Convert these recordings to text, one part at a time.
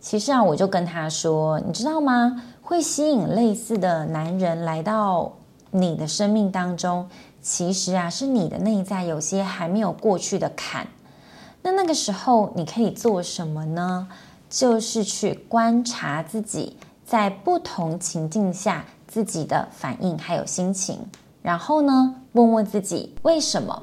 其实啊，我就跟他说，你知道吗？会吸引类似的男人来到你的生命当中，其实啊，是你的内在有些还没有过去的坎。那那个时候你可以做什么呢？就是去观察自己在不同情境下自己的反应还有心情，然后呢，问问自己为什么。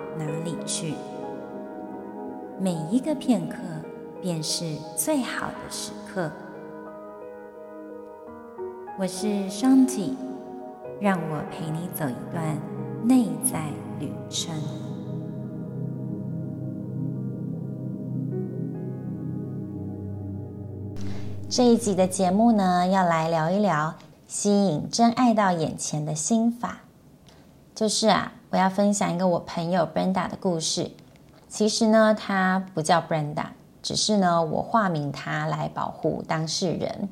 哪里去？每一个片刻便是最好的时刻。我是双体，让我陪你走一段内在旅程。这一集的节目呢，要来聊一聊吸引真爱到眼前的心法，就是啊。我要分享一个我朋友 Brenda 的故事。其实呢，她不叫 Brenda，只是呢，我化名她来保护当事人。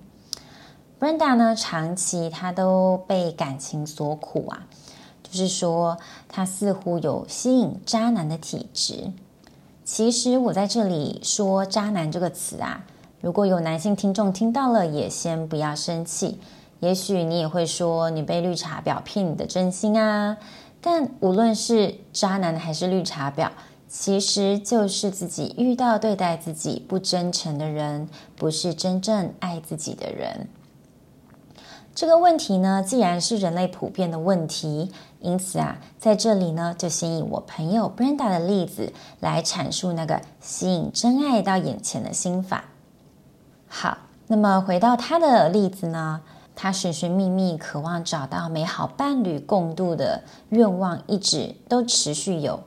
Brenda 呢，长期她都被感情所苦啊，就是说她似乎有吸引渣男的体质。其实我在这里说“渣男”这个词啊，如果有男性听众听到了，也先不要生气。也许你也会说，你被绿茶婊骗你的真心啊。但无论是渣男还是绿茶婊，其实就是自己遇到对待自己不真诚的人，不是真正爱自己的人。这个问题呢，既然是人类普遍的问题，因此啊，在这里呢，就先以我朋友 Brenda 的例子来阐述那个吸引真爱到眼前的心法。好，那么回到他的例子呢？他寻寻觅觅，渴望找到美好伴侣共度的愿望，一直都持续有，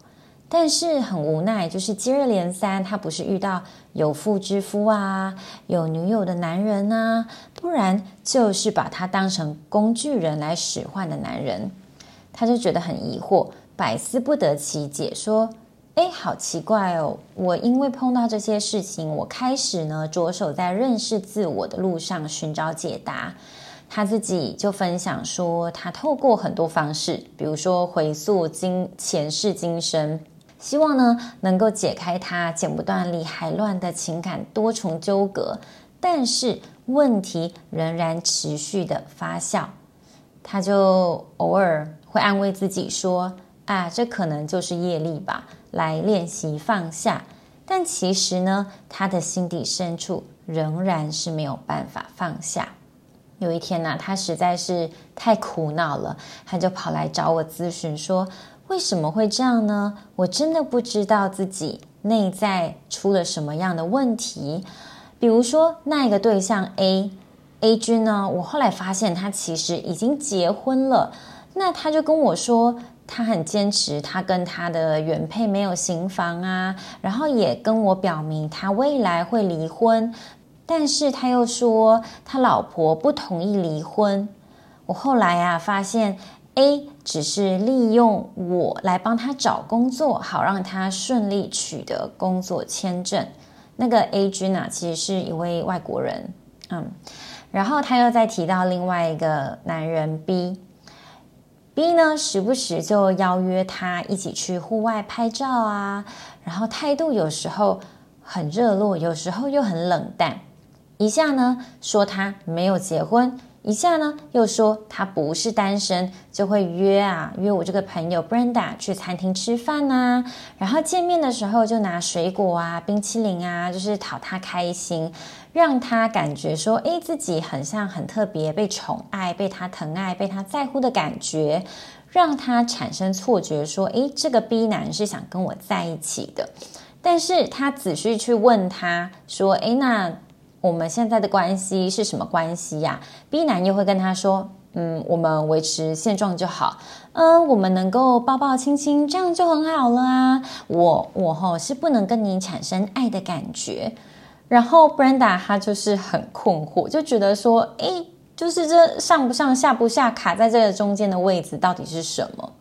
但是很无奈，就是接二连三，他不是遇到有妇之夫啊，有女友的男人啊，不然就是把他当成工具人来使唤的男人，他就觉得很疑惑，百思不得其解，说：“哎，好奇怪哦，我因为碰到这些事情，我开始呢着手在认识自我的路上寻找解答。”他自己就分享说，他透过很多方式，比如说回溯今前世今生，希望呢能够解开他剪不断理还乱的情感多重纠葛，但是问题仍然持续的发酵。他就偶尔会安慰自己说：“啊，这可能就是业力吧，来练习放下。”但其实呢，他的心底深处仍然是没有办法放下。有一天呢、啊，他实在是太苦恼了，他就跑来找我咨询，说为什么会这样呢？我真的不知道自己内在出了什么样的问题。比如说那一个对象 A，A 君呢，我后来发现他其实已经结婚了。那他就跟我说，他很坚持，他跟他的原配没有行房啊，然后也跟我表明他未来会离婚。但是他又说他老婆不同意离婚。我后来啊发现，A 只是利用我来帮他找工作，好让他顺利取得工作签证。那个 A 君啊，其实是一位外国人。嗯，然后他又再提到另外一个男人 B，B 呢时不时就邀约他一起去户外拍照啊，然后态度有时候很热络，有时候又很冷淡。一下呢说他没有结婚，一下呢又说他不是单身，就会约啊约我这个朋友 Brenda 去餐厅吃饭呐、啊，然后见面的时候就拿水果啊、冰淇淋啊，就是讨他开心，让他感觉说，诶，自己很像很特别，被宠爱、被他疼爱、被他在乎的感觉，让他产生错觉说，诶，这个 B 男是想跟我在一起的，但是他仔细去问他说，诶，那。我们现在的关系是什么关系呀？B 男又会跟他说：“嗯，我们维持现状就好，嗯，我们能够抱抱亲亲，这样就很好了啊。我我吼是不能跟你产生爱的感觉。然后 Brenda 她就是很困惑，就觉得说，诶，就是这上不上下不下，卡在这个中间的位置到底是什么？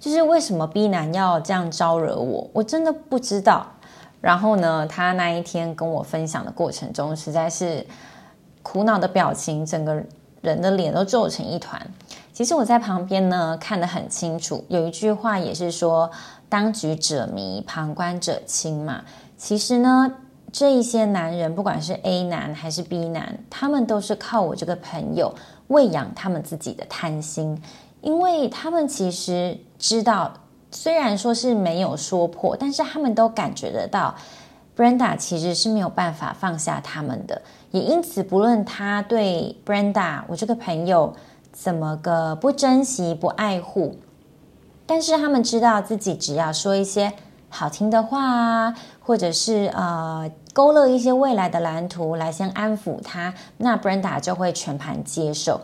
就是为什么 B 男要这样招惹我？我真的不知道。然后呢，他那一天跟我分享的过程中，实在是苦恼的表情，整个。人的脸都皱成一团。其实我在旁边呢，看得很清楚。有一句话也是说：“当局者迷，旁观者清。”嘛。其实呢，这一些男人，不管是 A 男还是 B 男，他们都是靠我这个朋友喂养他们自己的贪心，因为他们其实知道，虽然说是没有说破，但是他们都感觉得到。Brenda 其实是没有办法放下他们的，也因此，不论他对 Brenda 我这个朋友怎么个不珍惜、不爱护，但是他们知道自己只要说一些好听的话啊，或者是呃勾勒一些未来的蓝图来先安抚他，那 Brenda 就会全盘接受。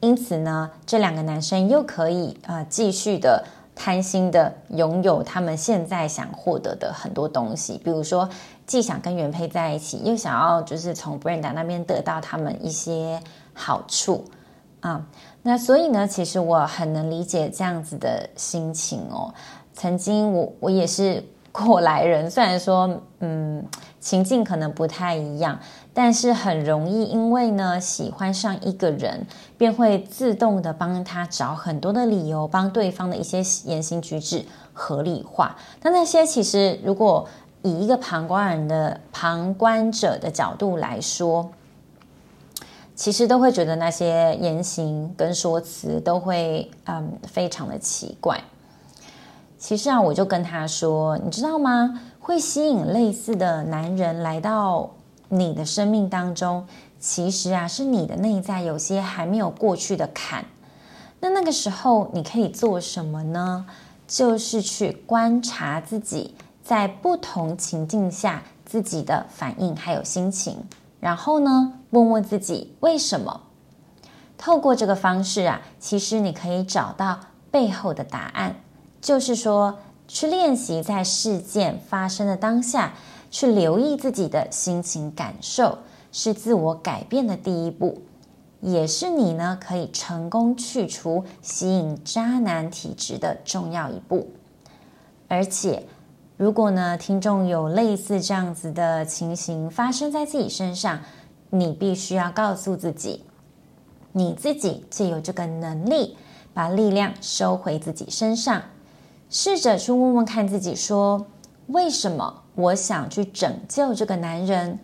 因此呢，这两个男生又可以呃继续的。贪心的拥有他们现在想获得的很多东西，比如说既想跟原配在一起，又想要就是从 Brenda 那边得到他们一些好处啊。那所以呢，其实我很能理解这样子的心情哦。曾经我我也是过来人，虽然说嗯情境可能不太一样。但是很容易，因为呢喜欢上一个人，便会自动的帮他找很多的理由，帮对方的一些言行举止合理化。那那些其实，如果以一个旁观人的旁观者的角度来说，其实都会觉得那些言行跟说辞都会嗯非常的奇怪。其实啊，我就跟他说，你知道吗？会吸引类似的男人来到。你的生命当中，其实啊，是你的内在有些还没有过去的坎。那那个时候，你可以做什么呢？就是去观察自己在不同情境下自己的反应还有心情，然后呢，问问自己为什么。透过这个方式啊，其实你可以找到背后的答案。就是说，去练习在事件发生的当下。去留意自己的心情感受，是自我改变的第一步，也是你呢可以成功去除吸引渣男体质的重要一步。而且，如果呢听众有类似这样子的情形发生在自己身上，你必须要告诉自己，你自己就有这个能力，把力量收回自己身上，试着去问问看自己说，为什么？我想去拯救这个男人。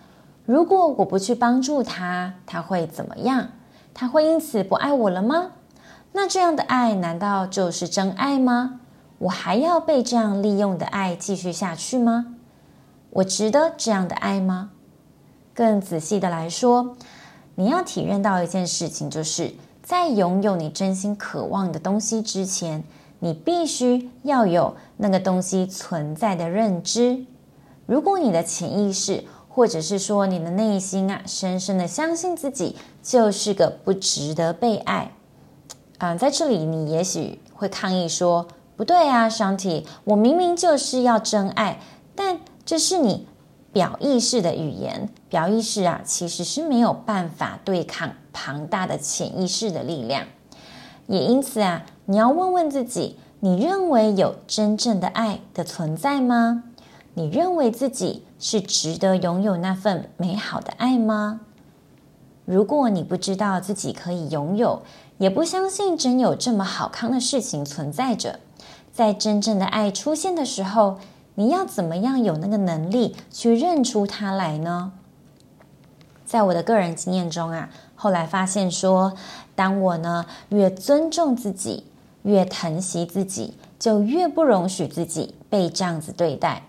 如果我不去帮助他，他会怎么样？他会因此不爱我了吗？那这样的爱难道就是真爱吗？我还要被这样利用的爱继续下去吗？我值得这样的爱吗？更仔细的来说，你要体认到一件事情，就是在拥有你真心渴望的东西之前，你必须要有那个东西存在的认知。如果你的潜意识，或者是说你的内心啊，深深的相信自己就是个不值得被爱，啊、呃，在这里你也许会抗议说，不对啊，Shanti，我明明就是要真爱，但这是你表意识的语言，表意识啊，其实是没有办法对抗庞大的潜意识的力量，也因此啊，你要问问自己，你认为有真正的爱的存在吗？你认为自己是值得拥有那份美好的爱吗？如果你不知道自己可以拥有，也不相信真有这么好康的事情存在着，在真正的爱出现的时候，你要怎么样有那个能力去认出它来呢？在我的个人经验中啊，后来发现说，当我呢越尊重自己，越疼惜自己，就越不容许自己被这样子对待。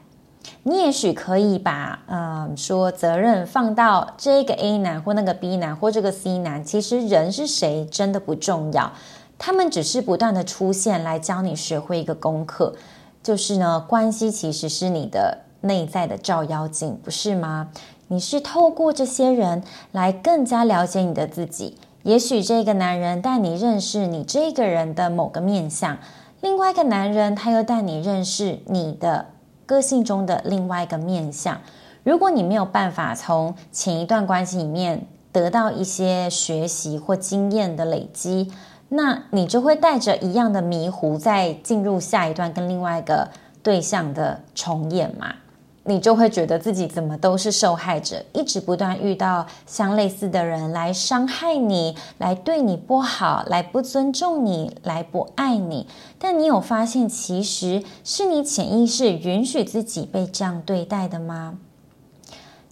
你也许可以把，嗯，说责任放到这个 A 男或那个 B 男或这个 C 男，其实人是谁真的不重要，他们只是不断的出现来教你学会一个功课，就是呢，关系其实是你的内在的照妖镜，不是吗？你是透过这些人来更加了解你的自己，也许这个男人带你认识你这个人的某个面相，另外一个男人他又带你认识你的个性中的另外一个面相。如果你没有办法从前一段关系里面得到一些学习或经验的累积，那你就会带着一样的迷糊，再进入下一段跟另外一个对象的重演嘛。你就会觉得自己怎么都是受害者，一直不断遇到相类似的人来伤害你，来对你不好，来不尊重你，来不爱你。但你有发现，其实是你潜意识允许自己被这样对待的吗？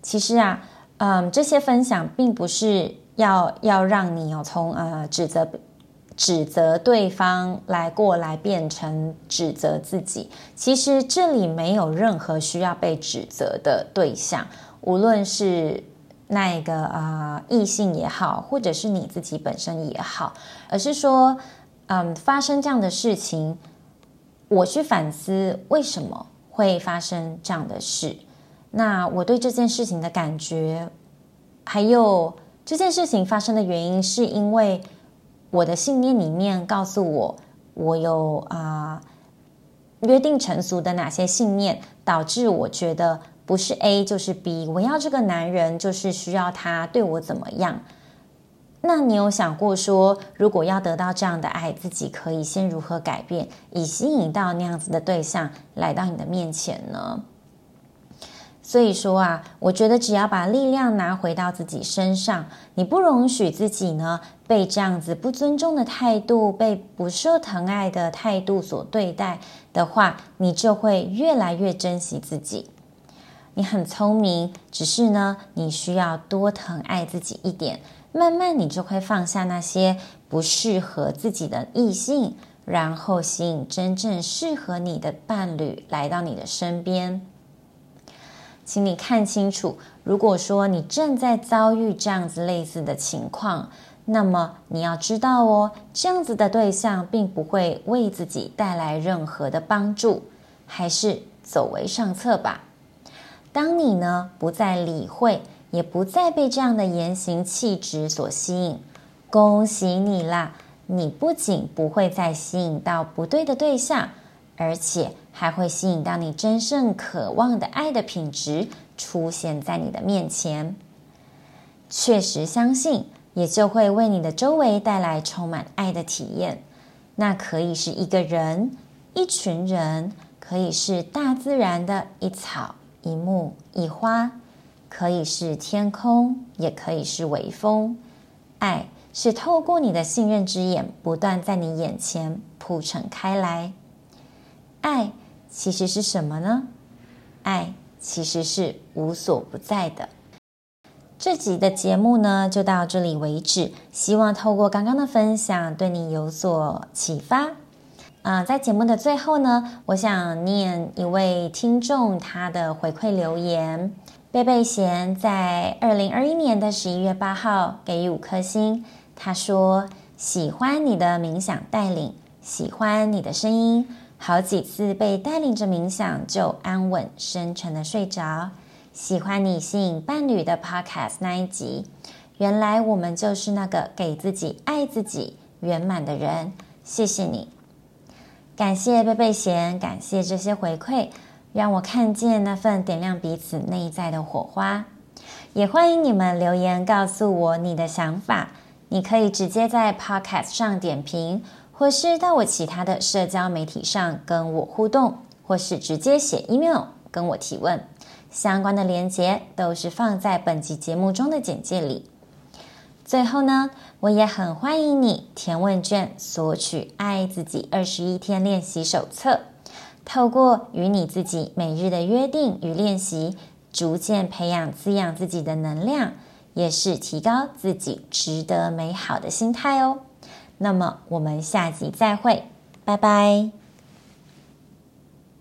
其实啊，嗯，这些分享并不是要要让你有从呃指责。指责对方来过来变成指责自己，其实这里没有任何需要被指责的对象，无论是那个啊、呃、异性也好，或者是你自己本身也好，而是说，嗯，发生这样的事情，我去反思为什么会发生这样的事，那我对这件事情的感觉，还有这件事情发生的原因，是因为。我的信念里面告诉我，我有啊、约定成俗的哪些信念，导致我觉得不是 A 就是 B，我要这个男人就是需要他对我怎么样？那你有想过说，如果要得到这样的爱，自己可以先如何改变，以吸引到那样子的对象来到你的面前呢？所以说啊，我觉得只要把力量拿回到自己身上，你不容许自己呢被这样子不尊重的态度、被不受疼爱的态度所对待的话，你就会越来越珍惜自己。你很聪明，只是呢，你需要多疼爱自己一点，慢慢你就会放下那些不适合自己的异性，然后吸引真正适合你的伴侣来到你的身边。请你看清楚，如果说你正在遭遇这样子类似的情况，那么你要知道哦，这样子的对象并不会为自己带来任何的帮助，还是走为上策吧。当你呢不再理会，也不再被这样的言行气质所吸引，恭喜你啦！你不仅不会再吸引到不对的对象。而且还会吸引到你真正渴望的爱的品质出现在你的面前。确实相信，也就会为你的周围带来充满爱的体验。那可以是一个人、一群人，可以是大自然的一草一木一花，可以是天空，也可以是微风。爱是透过你的信任之眼，不断在你眼前铺陈开来。爱其实是什么呢？爱其实是无所不在的。这集的节目呢，就到这里为止。希望透过刚刚的分享，对你有所启发。啊、在节目的最后呢，我想念一位听众他的回馈留言：贝贝贤在二零二一年的十一月八号给予五颗星。他说：“喜欢你的冥想带领，喜欢你的声音。”好几次被带领着冥想，就安稳深沉的睡着。喜欢你吸引伴侣的 Podcast 那一集，原来我们就是那个给自己爱自己圆满的人。谢谢你，感谢贝贝贤，感谢这些回馈，让我看见那份点亮彼此内在的火花。也欢迎你们留言告诉我你的想法，你可以直接在 Podcast 上点评。或是到我其他的社交媒体上跟我互动，或是直接写 email 跟我提问，相关的连接都是放在本集节目中的简介里。最后呢，我也很欢迎你填问卷索取《爱自己二十一天练习手册》，透过与你自己每日的约定与练习，逐渐培养滋养自己的能量，也是提高自己值得美好的心态哦。那么我们下集再会，拜拜。